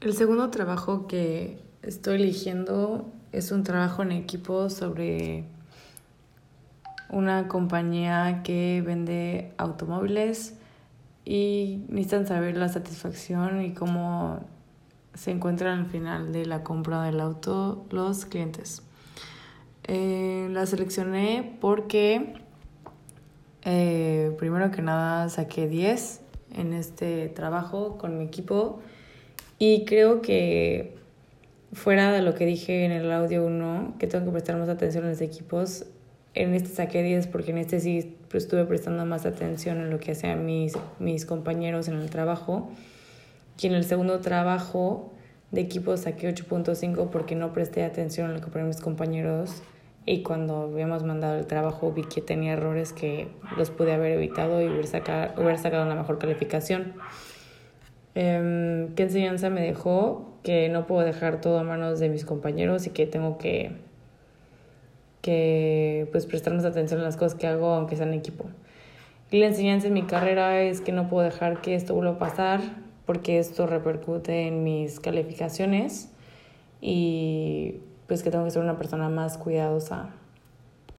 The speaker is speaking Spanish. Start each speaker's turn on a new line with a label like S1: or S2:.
S1: El segundo trabajo que estoy eligiendo es un trabajo en equipo sobre una compañía que vende automóviles y necesitan saber la satisfacción y cómo se encuentran al final de la compra del auto los clientes. Eh, la seleccioné porque eh, primero que nada saqué 10 en este trabajo con mi equipo y creo que fuera de lo que dije en el audio 1, que tengo que prestar más atención a los equipos, en este saqué 10 porque en este sí estuve prestando más atención en lo que hacían mis, mis compañeros en el trabajo. Y en el segundo trabajo de equipo saqué 8.5 porque no presté atención a lo que ponían mis compañeros y cuando habíamos mandado el trabajo vi que tenía errores que los pude haber evitado y hubiera sacado, hubiera sacado una mejor calificación. Eh, ¿Qué enseñanza me dejó? Que no puedo dejar todo a manos de mis compañeros y que tengo que, que pues, prestar más atención a las cosas que hago aunque sea en equipo. Y la enseñanza en mi carrera es que no puedo dejar que esto vuelva a pasar porque esto repercute en mis calificaciones y pues que tengo que ser una persona más cuidadosa